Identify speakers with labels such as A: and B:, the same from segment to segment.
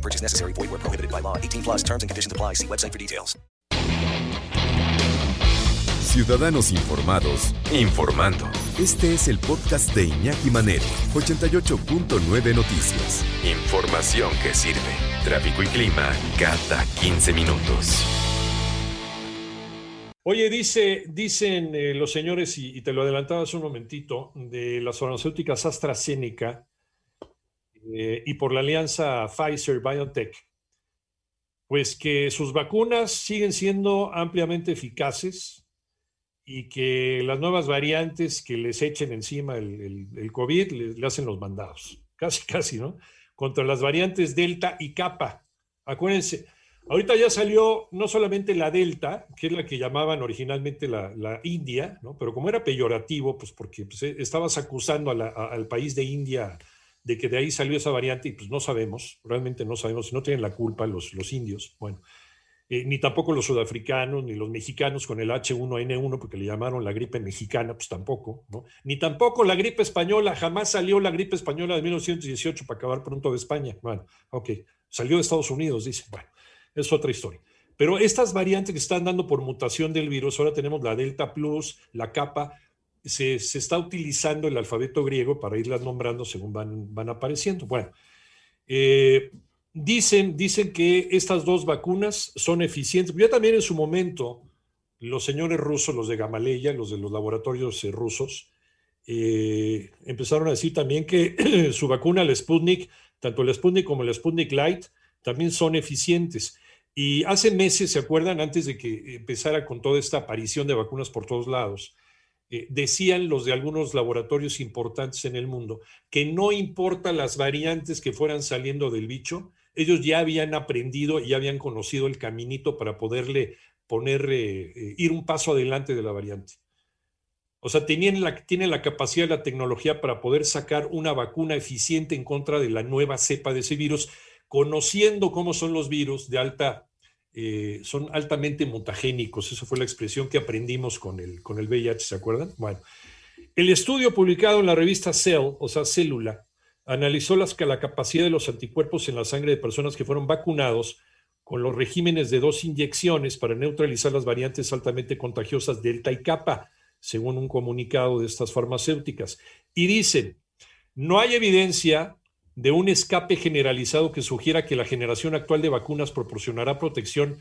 A: No purchase necessary. Void where prohibited by law. 18 plus terms and conditions apply. See website for details.
B: Ciudadanos informados, informando. Este es el podcast de Iñaki Manero, 88.9 Noticias. Información que sirve. Tráfico y clima cada 15 minutos.
C: Oye, dice, dicen eh, los señores, y, y te lo adelantaba hace un momentito, de las farmacéuticas AstraZeneca eh, y por la alianza Pfizer-BioNTech, pues que sus vacunas siguen siendo ampliamente eficaces y que las nuevas variantes que les echen encima el, COVID le, hacen los mandados. Casi, casi, ¿no? Contra las variantes Delta y Kappa. Acuérdense, ahorita ya salió no solamente la Delta, que es la que llamaban originalmente la, India, ¿no? Pero como era peyorativo, pues porque pues, eh, estabas acusando al país de India de que de ahí salió esa variante y pues no sabemos, realmente no sabemos, si no tienen la culpa los, los indios, bueno, eh, ni tampoco los sudafricanos, ni los mexicanos con el H1N1, porque le llamaron la gripe mexicana, pues tampoco, ¿no? Ni tampoco la gripe española, jamás salió la gripe española de 1918 para acabar pronto de España. Bueno, ok, salió de Estados Unidos, dice, bueno, es otra historia. Pero estas variantes que están dando por mutación del virus, ahora tenemos la Delta Plus, la capa, se, está utilizando el alfabeto griego para irlas nombrando según van, van apareciendo. Bueno, eh, dicen, dicen que estas dos vacunas son eficientes. Ya también en su momento, los señores rusos, los de Gamaleya, los de los laboratorios eh, rusos, eh, empezaron a decir también que su vacuna, el Sputnik, tanto el Sputnik como el Sputnik Light, también son eficientes. Y hace meses, ¿se acuerdan? Antes de que empezara con toda esta aparición de vacunas por todos lados, eh, decían los de algunos laboratorios importantes en el mundo que no importa las variantes que fueran saliendo del bicho, ellos ya habían aprendido y ya habían conocido el caminito para poderle poner, eh, eh, ir un paso adelante de la variante. O sea, tenían la, tienen la capacidad de la tecnología para poder sacar una vacuna eficiente en contra de la nueva cepa de ese virus, conociendo cómo son los virus de alta, eh, son altamente mutagénicos. Esa fue la expresión que aprendimos con el, con el VIH, ¿se acuerdan? Bueno, el estudio publicado en la revista Cell, o sea, Célula, analizó las, la capacidad de los anticuerpos en la sangre de personas que fueron vacunados con los regímenes de dos inyecciones para neutralizar las variantes altamente contagiosas Delta y Kappa, según un comunicado de estas farmacéuticas. Y dicen, no hay evidencia de un escape generalizado que sugiera que la generación actual de vacunas proporcionará protección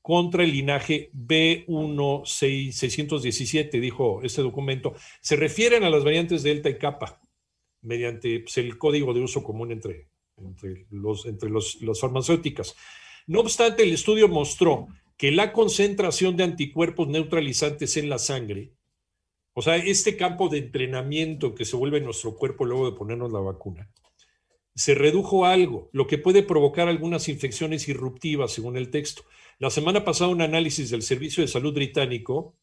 C: contra el linaje B1617, dijo este documento. Se refieren a las variantes Delta y Kappa mediante pues, el código de uso común entre, entre, los, los, las farmacéuticas. No obstante, el estudio mostró que la concentración de anticuerpos neutralizantes en la sangre, o sea, este campo de entrenamiento que se vuelve en nuestro cuerpo luego de ponernos la vacuna, se redujo algo, lo que puede provocar algunas infecciones irruptivas, según el texto. La semana pasada, un análisis del Servicio de Salud Británico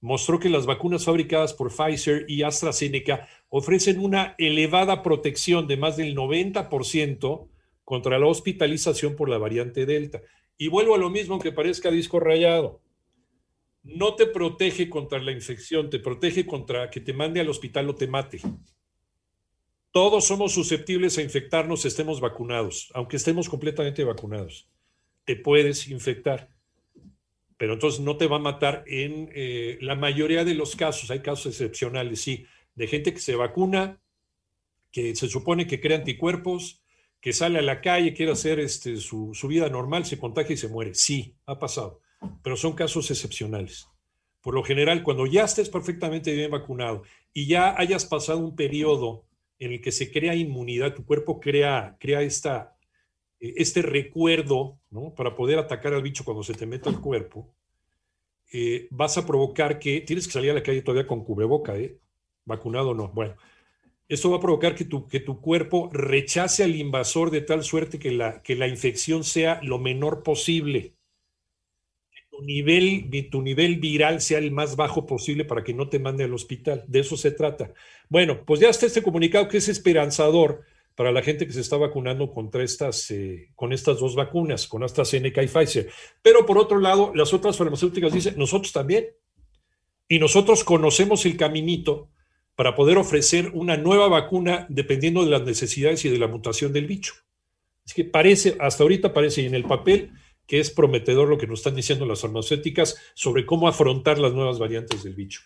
C: mostró que las vacunas fabricadas por Pfizer y AstraZeneca ofrecen una elevada protección de más del 90% contra la hospitalización por la variante Delta. Y vuelvo a lo mismo, aunque parezca disco rayado. No te protege contra la infección, te protege contra que te mande al hospital o te mate. Todos somos susceptibles a infectarnos, estemos vacunados, aunque estemos completamente vacunados. Te puedes infectar, pero entonces no te va a matar en eh, la mayoría de los casos. Hay casos excepcionales, sí, de gente que se vacuna, que se supone que crea anticuerpos, que sale a la calle, quiere hacer este, su, su vida normal, se contagia y se muere. Sí, ha pasado, pero son casos excepcionales. Por lo general, cuando ya estés perfectamente bien vacunado y ya hayas pasado un periodo en el que se crea inmunidad, tu cuerpo crea, crea esta, este recuerdo ¿no? para poder atacar al bicho cuando se te meta al cuerpo, eh, vas a provocar que tienes que salir a la calle todavía con cubreboca, ¿eh? vacunado o no. Bueno, esto va a provocar que tu, que tu cuerpo rechace al invasor de tal suerte que la, que la infección sea lo menor posible. Tu nivel, tu nivel viral sea el más bajo posible para que no te mande al hospital. De eso se trata. Bueno, pues ya está este comunicado que es esperanzador para la gente que se está vacunando contra estas, eh, con estas dos vacunas, con AstraZeneca y Pfizer. Pero por otro lado, las otras farmacéuticas dicen, nosotros también. Y nosotros conocemos el caminito para poder ofrecer una nueva vacuna dependiendo de las necesidades y de la mutación del bicho. Es que parece, hasta ahorita parece en el papel que es prometedor lo que nos están diciendo las farmacéuticas sobre cómo afrontar las nuevas variantes del bicho.